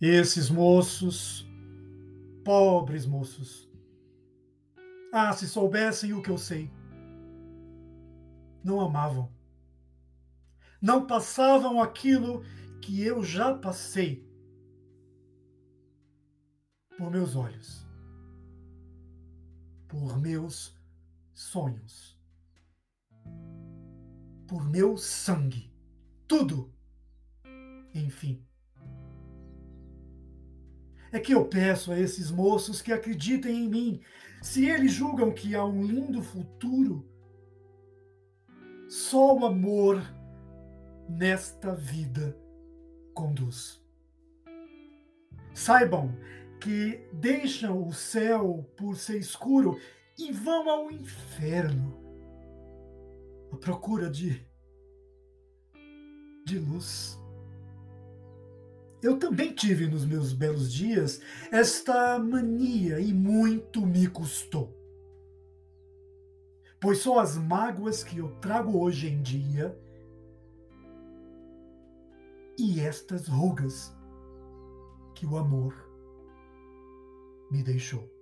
Esses moços, pobres moços, ah, se soubessem o que eu sei, não amavam, não passavam aquilo que eu já passei por meus olhos, por meus sonhos, por meu sangue, tudo, enfim. É que eu peço a esses moços que acreditem em mim. Se eles julgam que há um lindo futuro, só o amor nesta vida conduz. Saibam que deixam o céu por ser escuro e vão ao inferno à procura de de luz. Eu também tive nos meus belos dias esta mania e muito me custou. Pois só as mágoas que eu trago hoje em dia e estas rugas que o amor me deixou.